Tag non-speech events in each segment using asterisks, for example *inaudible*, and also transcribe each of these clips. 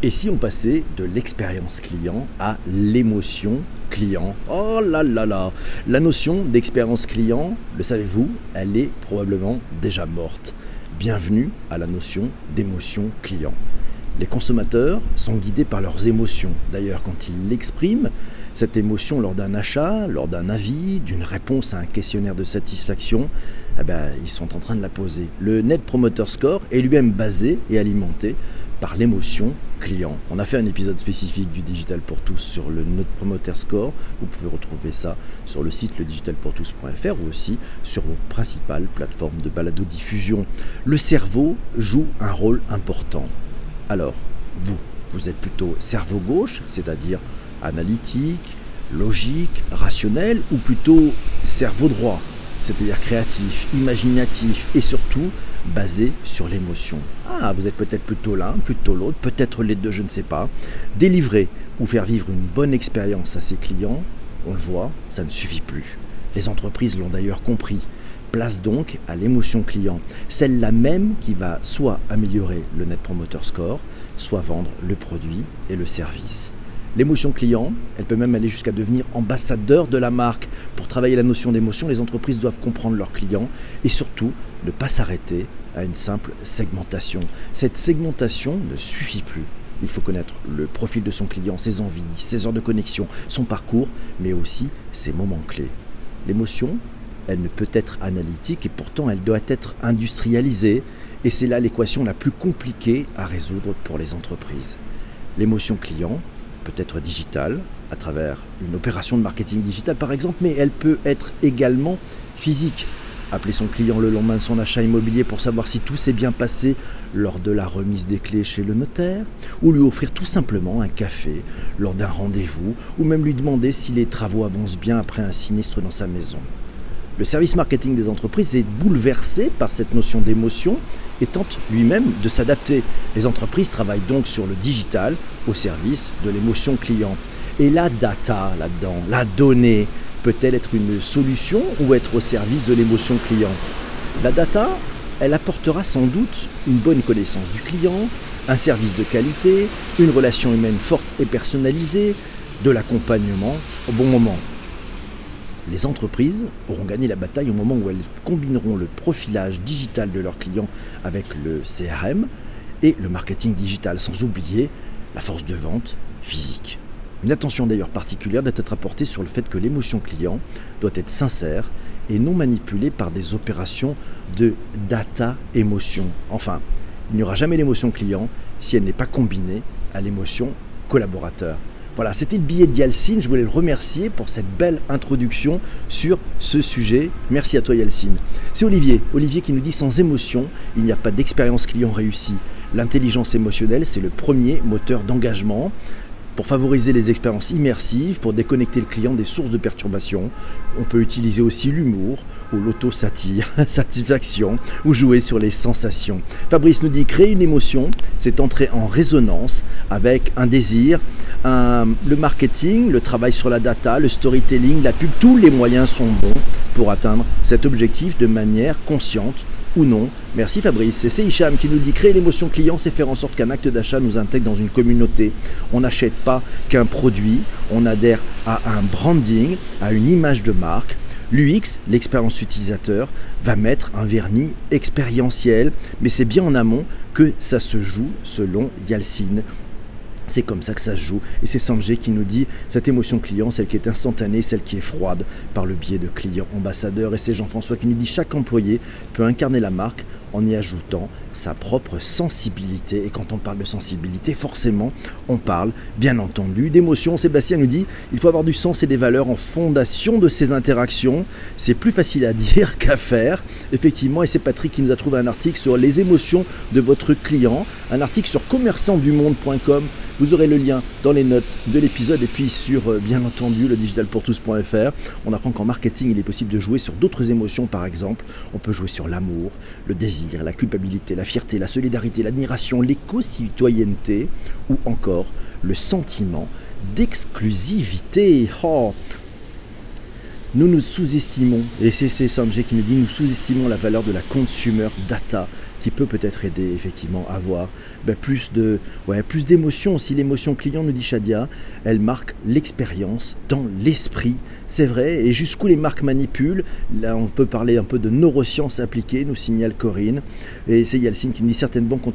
Et si on passait de l'expérience client à l'émotion client? Oh là là là La notion d'expérience client, le savez-vous, elle est probablement déjà morte. Bienvenue à la notion d'émotion client. Les consommateurs sont guidés par leurs émotions. D'ailleurs, quand ils l'expriment, cette émotion lors d'un achat, lors d'un avis, d'une réponse à un questionnaire de satisfaction, eh ben, ils sont en train de la poser. Le Net Promoter Score est lui-même basé et alimenté par l'émotion client. On a fait un épisode spécifique du Digital pour tous sur le Net Promoter Score. Vous pouvez retrouver ça sur le site ledigitalpourtous.fr ou aussi sur vos principales plateformes de balado-diffusion. Le cerveau joue un rôle important. Alors, vous, vous êtes plutôt cerveau gauche, c'est-à-dire analytique, logique, rationnel, ou plutôt cerveau droit, c'est-à-dire créatif, imaginatif et surtout basé sur l'émotion. Ah, vous êtes peut-être plutôt l'un, plutôt l'autre, peut-être les deux, je ne sais pas. Délivrer ou faire vivre une bonne expérience à ses clients, on le voit, ça ne suffit plus. Les entreprises l'ont d'ailleurs compris. Place donc à l'émotion client, celle-là même qui va soit améliorer le Net Promoter Score, soit vendre le produit et le service. L'émotion client, elle peut même aller jusqu'à devenir ambassadeur de la marque. Pour travailler la notion d'émotion, les entreprises doivent comprendre leurs clients et surtout ne pas s'arrêter à une simple segmentation. Cette segmentation ne suffit plus. Il faut connaître le profil de son client, ses envies, ses heures de connexion, son parcours, mais aussi ses moments clés. L'émotion, elle ne peut être analytique et pourtant elle doit être industrialisée. Et c'est là l'équation la plus compliquée à résoudre pour les entreprises. L'émotion client, peut être digitale, à travers une opération de marketing digital par exemple, mais elle peut être également physique. Appeler son client le lendemain de son achat immobilier pour savoir si tout s'est bien passé lors de la remise des clés chez le notaire, ou lui offrir tout simplement un café lors d'un rendez-vous, ou même lui demander si les travaux avancent bien après un sinistre dans sa maison. Le service marketing des entreprises est bouleversé par cette notion d'émotion et tente lui-même de s'adapter. Les entreprises travaillent donc sur le digital au service de l'émotion client. Et la data là-dedans, la donnée, peut-elle être une solution ou être au service de l'émotion client? La data, elle apportera sans doute une bonne connaissance du client, un service de qualité, une relation humaine forte et personnalisée, de l'accompagnement au bon moment. Les entreprises auront gagné la bataille au moment où elles combineront le profilage digital de leurs clients avec le CRM et le marketing digital, sans oublier la force de vente physique. Une attention d'ailleurs particulière doit être apportée sur le fait que l'émotion client doit être sincère et non manipulée par des opérations de data émotion. Enfin, il n'y aura jamais l'émotion client si elle n'est pas combinée à l'émotion collaborateur. Voilà, c'était le billet de Yalcine. Je voulais le remercier pour cette belle introduction sur ce sujet. Merci à toi Yalcine. C'est Olivier. Olivier qui nous dit sans émotion, il n'y a pas d'expérience client réussie. L'intelligence émotionnelle, c'est le premier moteur d'engagement pour favoriser les expériences immersives, pour déconnecter le client des sources de perturbation. On peut utiliser aussi l'humour ou l'auto-satire, *laughs* satisfaction, ou jouer sur les sensations. Fabrice nous dit créer une émotion, c'est entrer en résonance avec un désir, le marketing, le travail sur la data, le storytelling, la pub, tous les moyens sont bons pour atteindre cet objectif de manière consciente non. Merci Fabrice. C'est Hicham qui nous dit créer l'émotion client, c'est faire en sorte qu'un acte d'achat nous intègre dans une communauté. On n'achète pas qu'un produit, on adhère à un branding, à une image de marque. L'UX, l'expérience utilisateur, va mettre un vernis expérientiel, mais c'est bien en amont que ça se joue selon Yalcine. C'est comme ça que ça se joue. Et c'est Sanjay qui nous dit cette émotion client, celle qui est instantanée, celle qui est froide par le biais de clients ambassadeurs. Et c'est Jean-François qui nous dit chaque employé peut incarner la marque en y ajoutant sa propre sensibilité. Et quand on parle de sensibilité, forcément, on parle bien entendu d'émotion. Sébastien nous dit il faut avoir du sens et des valeurs en fondation de ces interactions. C'est plus facile à dire *laughs* qu'à faire, effectivement. Et c'est Patrick qui nous a trouvé un article sur les émotions de votre client, un article sur commerçantdumonde.com vous aurez le lien dans les notes de l'épisode et puis sur, euh, bien entendu, le digitalpourtous.fr. On apprend qu'en marketing, il est possible de jouer sur d'autres émotions, par exemple. On peut jouer sur l'amour, le désir, la culpabilité, la fierté, la solidarité, l'admiration, l'éco-citoyenneté ou encore le sentiment d'exclusivité. Oh nous nous sous-estimons, et c'est Sanjay qui nous dit, nous sous-estimons la valeur de la consumer data qui peut peut-être aider effectivement à avoir ben, plus de ouais, plus d'émotion. Si l'émotion client, nous dit Shadia, elle marque l'expérience dans l'esprit. C'est vrai, et jusqu'où les marques manipulent, là on peut parler un peu de neurosciences appliquées, nous signale Corinne. Et c'est Yalcine qui nous dit certaines banques ont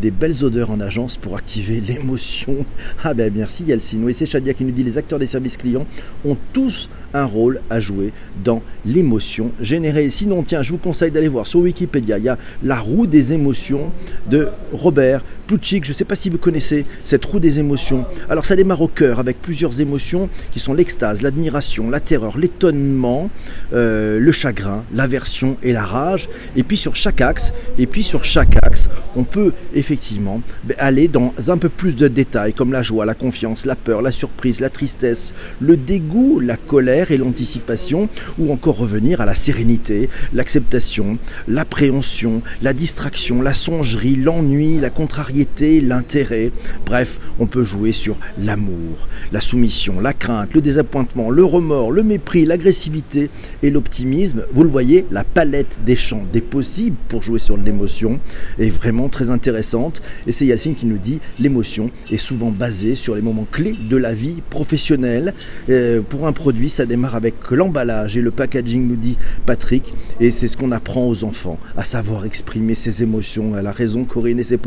des belles odeurs en agence pour activer *laughs* l'émotion. Ah ben merci Yalcine. Oui, c'est Shadia qui nous dit les acteurs des services clients ont tous un rôle à jouer dans l'émotion générée. Sinon, tiens, je vous conseille d'aller voir sur Wikipédia, il y a la roue des émotions de Robert Plutchik. Je ne sais pas si vous connaissez cette roue des émotions. Alors ça démarre au cœur avec plusieurs émotions qui sont l'extase, l'admiration, la terreur, l'étonnement, euh, le chagrin, l'aversion et la rage. Et puis sur chaque axe, et puis sur chaque axe, on peut effectivement ben, aller dans un peu plus de détails comme la joie, la confiance, la peur, la surprise, la tristesse, le dégoût, la colère et l'anticipation, ou encore revenir à la sérénité, l'acceptation, l'appréhension, la distraction, la songerie, l'ennui, la contrariété, l'intérêt. Bref, on peut jouer sur l'amour, la soumission, la crainte, le désappointement, le remords, le mépris, l'agressivité et l'optimisme. Vous le voyez, la palette des champs des possibles pour jouer sur l'émotion est vraiment très intéressante. Et c'est Yalcine qui nous dit l'émotion est souvent basée sur les moments clés de la vie professionnelle. Euh, pour un produit, ça démarre avec l'emballage et le packaging, nous dit Patrick. Et c'est ce qu'on apprend aux enfants, à savoir exprimer ses émotions. Elle a raison, Corinne, et c'est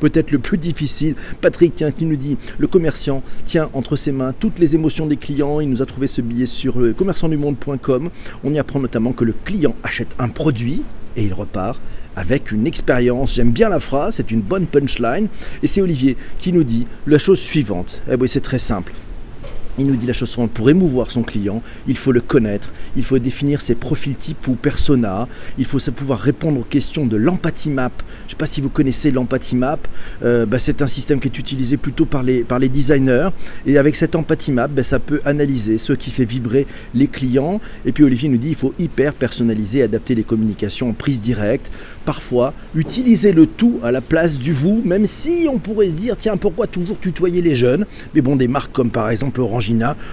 peut-être le, plus difficile. Patrick, tiens, qui nous dit le commerciant tient entre ses mains toutes les émotions des clients. Il nous a trouvé ce billet sur le commerçantdumonde.com. On y apprend notamment que le client achète un produit et il repart avec une expérience. J'aime bien la phrase, c'est une bonne punchline. Et c'est Olivier qui nous dit la chose suivante. Eh oui, c'est très simple. Il nous dit la chose suivante, pour émouvoir son client, il faut le connaître, il faut définir ses profils types ou personas, il faut pouvoir répondre aux questions de l'empathie map. Je ne sais pas si vous connaissez l'empathie map, euh, bah, c'est un système qui est utilisé plutôt par les, par les designers, et avec cette empathie map, bah, ça peut analyser ce qui fait vibrer les clients. Et puis Olivier nous dit il faut hyper personnaliser, adapter les communications en prise directe, parfois utiliser le tout à la place du vous, même si on pourrait se dire tiens pourquoi toujours tutoyer les jeunes? Mais bon, des marques comme par exemple Orange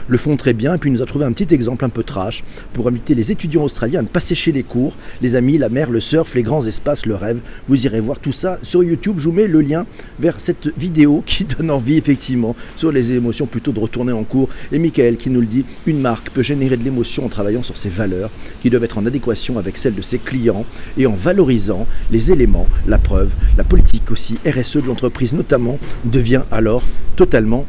le font très bien. Et puis nous a trouvé un petit exemple un peu trash pour inviter les étudiants australiens à ne pas sécher les cours. Les amis, la mer, le surf, les grands espaces, le rêve. Vous irez voir tout ça sur YouTube. Je vous mets le lien vers cette vidéo *laughs* qui donne envie effectivement sur les émotions plutôt de retourner en cours. Et Michael qui nous le dit, une marque peut générer de l'émotion en travaillant sur ses valeurs qui doivent être en adéquation avec celles de ses clients et en valorisant les éléments, la preuve, la politique aussi, RSE de l'entreprise notamment, devient alors totalement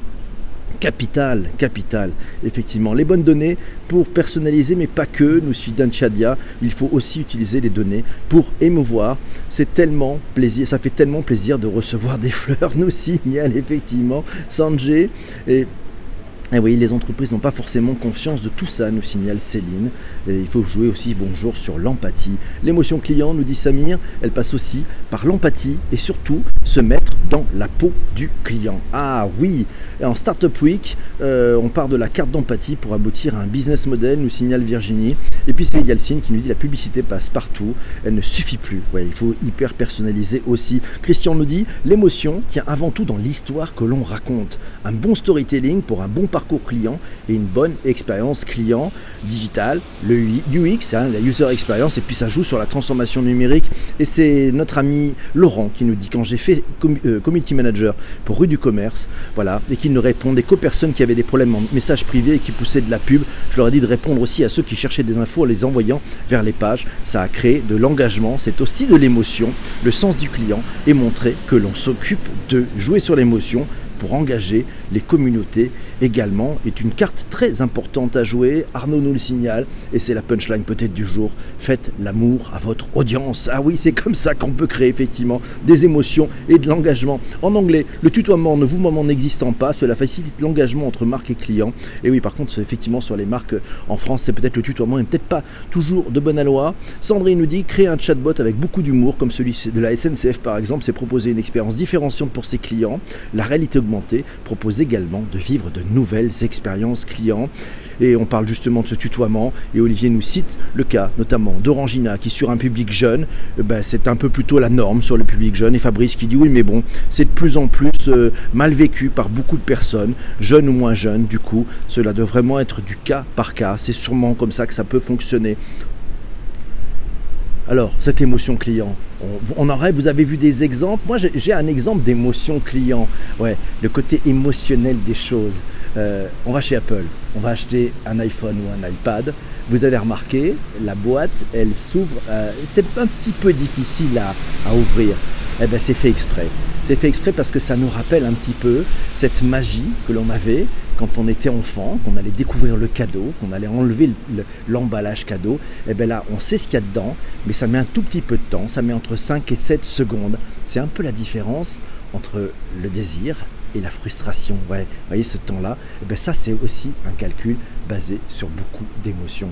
capital, capital, effectivement. Les bonnes données pour personnaliser, mais pas que, nous Dan Chadia, il faut aussi utiliser les données pour émouvoir. C'est tellement plaisir, ça fait tellement plaisir de recevoir des *laughs* fleurs, nous signale effectivement Sanjay. Et et oui, les entreprises n'ont pas forcément conscience de tout ça, nous signale Céline. Il faut jouer aussi bonjour sur l'empathie. L'émotion client, nous dit Samir, elle passe aussi par l'empathie et surtout se mettre dans la peau du client. Ah oui, en Startup Week, euh, on part de la carte d'empathie pour aboutir à un business model, nous signale Virginie. Et puis c'est Yalcine qui nous dit la publicité passe partout, elle ne suffit plus. Il faut hyper personnaliser aussi. Christian nous dit l'émotion tient avant tout dans l'histoire que l'on raconte. Un bon storytelling pour un bon parcours parcours client et une bonne expérience client digitale, le UX, hein, la user experience, et puis ça joue sur la transformation numérique. Et c'est notre ami Laurent qui nous dit quand j'ai fait euh, community manager pour rue du commerce, voilà, et qu'il ne répondait qu'aux personnes qui avaient des problèmes en message privé et qui poussaient de la pub, je leur ai dit de répondre aussi à ceux qui cherchaient des infos en les envoyant vers les pages. Ça a créé de l'engagement, c'est aussi de l'émotion, le sens du client et montrer que l'on s'occupe de jouer sur l'émotion pour engager les communautés également est une carte très importante à jouer. Arnaud nous le signale et c'est la punchline peut-être du jour. Faites l'amour à votre audience. Ah oui, c'est comme ça qu'on peut créer effectivement des émotions et de l'engagement. En anglais, le tutoiement ne vous moment n'existant pas, cela facilite l'engagement entre marque et client. Et oui, par contre, effectivement, sur les marques en France, c'est peut-être le tutoiement et peut-être pas toujours de bonne loi. Sandrine nous dit créer un chatbot avec beaucoup d'humour, comme celui de la SNCF par exemple, c'est proposer une expérience différenciante pour ses clients. La réalité augmentée propose également de vivre de nouvelles expériences clients. Et on parle justement de ce tutoiement. Et Olivier nous cite le cas notamment d'Orangina qui sur un public jeune, eh ben, c'est un peu plutôt la norme sur le public jeune. Et Fabrice qui dit oui mais bon, c'est de plus en plus euh, mal vécu par beaucoup de personnes, jeunes ou moins jeunes. Du coup, cela doit vraiment être du cas par cas. C'est sûrement comme ça que ça peut fonctionner. Alors, cette émotion client, on, aurait, vous avez vu des exemples? Moi, j'ai un exemple d'émotion client. Ouais, le côté émotionnel des choses. Euh, on va chez Apple, on va acheter un iPhone ou un iPad. Vous avez remarqué, la boîte, elle s'ouvre. Euh, c'est un petit peu difficile à, à ouvrir. Eh ben, c'est fait exprès. C'est fait exprès parce que ça nous rappelle un petit peu cette magie que l'on avait quand on était enfant, qu'on allait découvrir le cadeau, qu'on allait enlever l'emballage cadeau, et eh bien là, on sait ce qu'il y a dedans, mais ça met un tout petit peu de temps, ça met entre 5 et 7 secondes. C'est un peu la différence entre le désir et la frustration. Vous voyez ce temps-là, eh bien ça c'est aussi un calcul basé sur beaucoup d'émotions.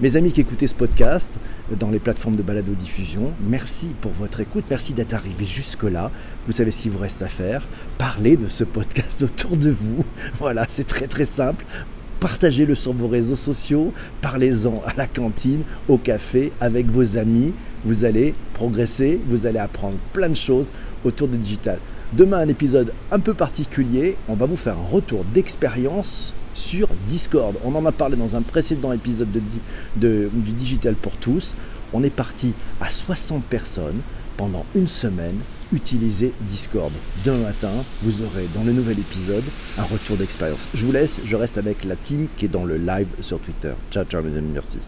Mes amis qui écoutaient ce podcast dans les plateformes de balado-diffusion, merci pour votre écoute, merci d'être arrivé jusque-là. Vous savez ce qu'il vous reste à faire. Parlez de ce podcast *laughs* autour de vous. Voilà, c'est très très simple. Partagez-le sur vos réseaux sociaux, parlez-en à la cantine, au café, avec vos amis. Vous allez progresser, vous allez apprendre plein de choses autour du digital. Demain, un épisode un peu particulier. On va vous faire un retour d'expérience sur Discord. On en a parlé dans un précédent épisode de, du Digital pour tous. On est parti à 60 personnes pendant une semaine utiliser Discord. Demain matin, vous aurez dans le nouvel épisode un retour d'expérience. Je vous laisse, je reste avec la team qui est dans le live sur Twitter. Ciao, ciao mes amis, merci.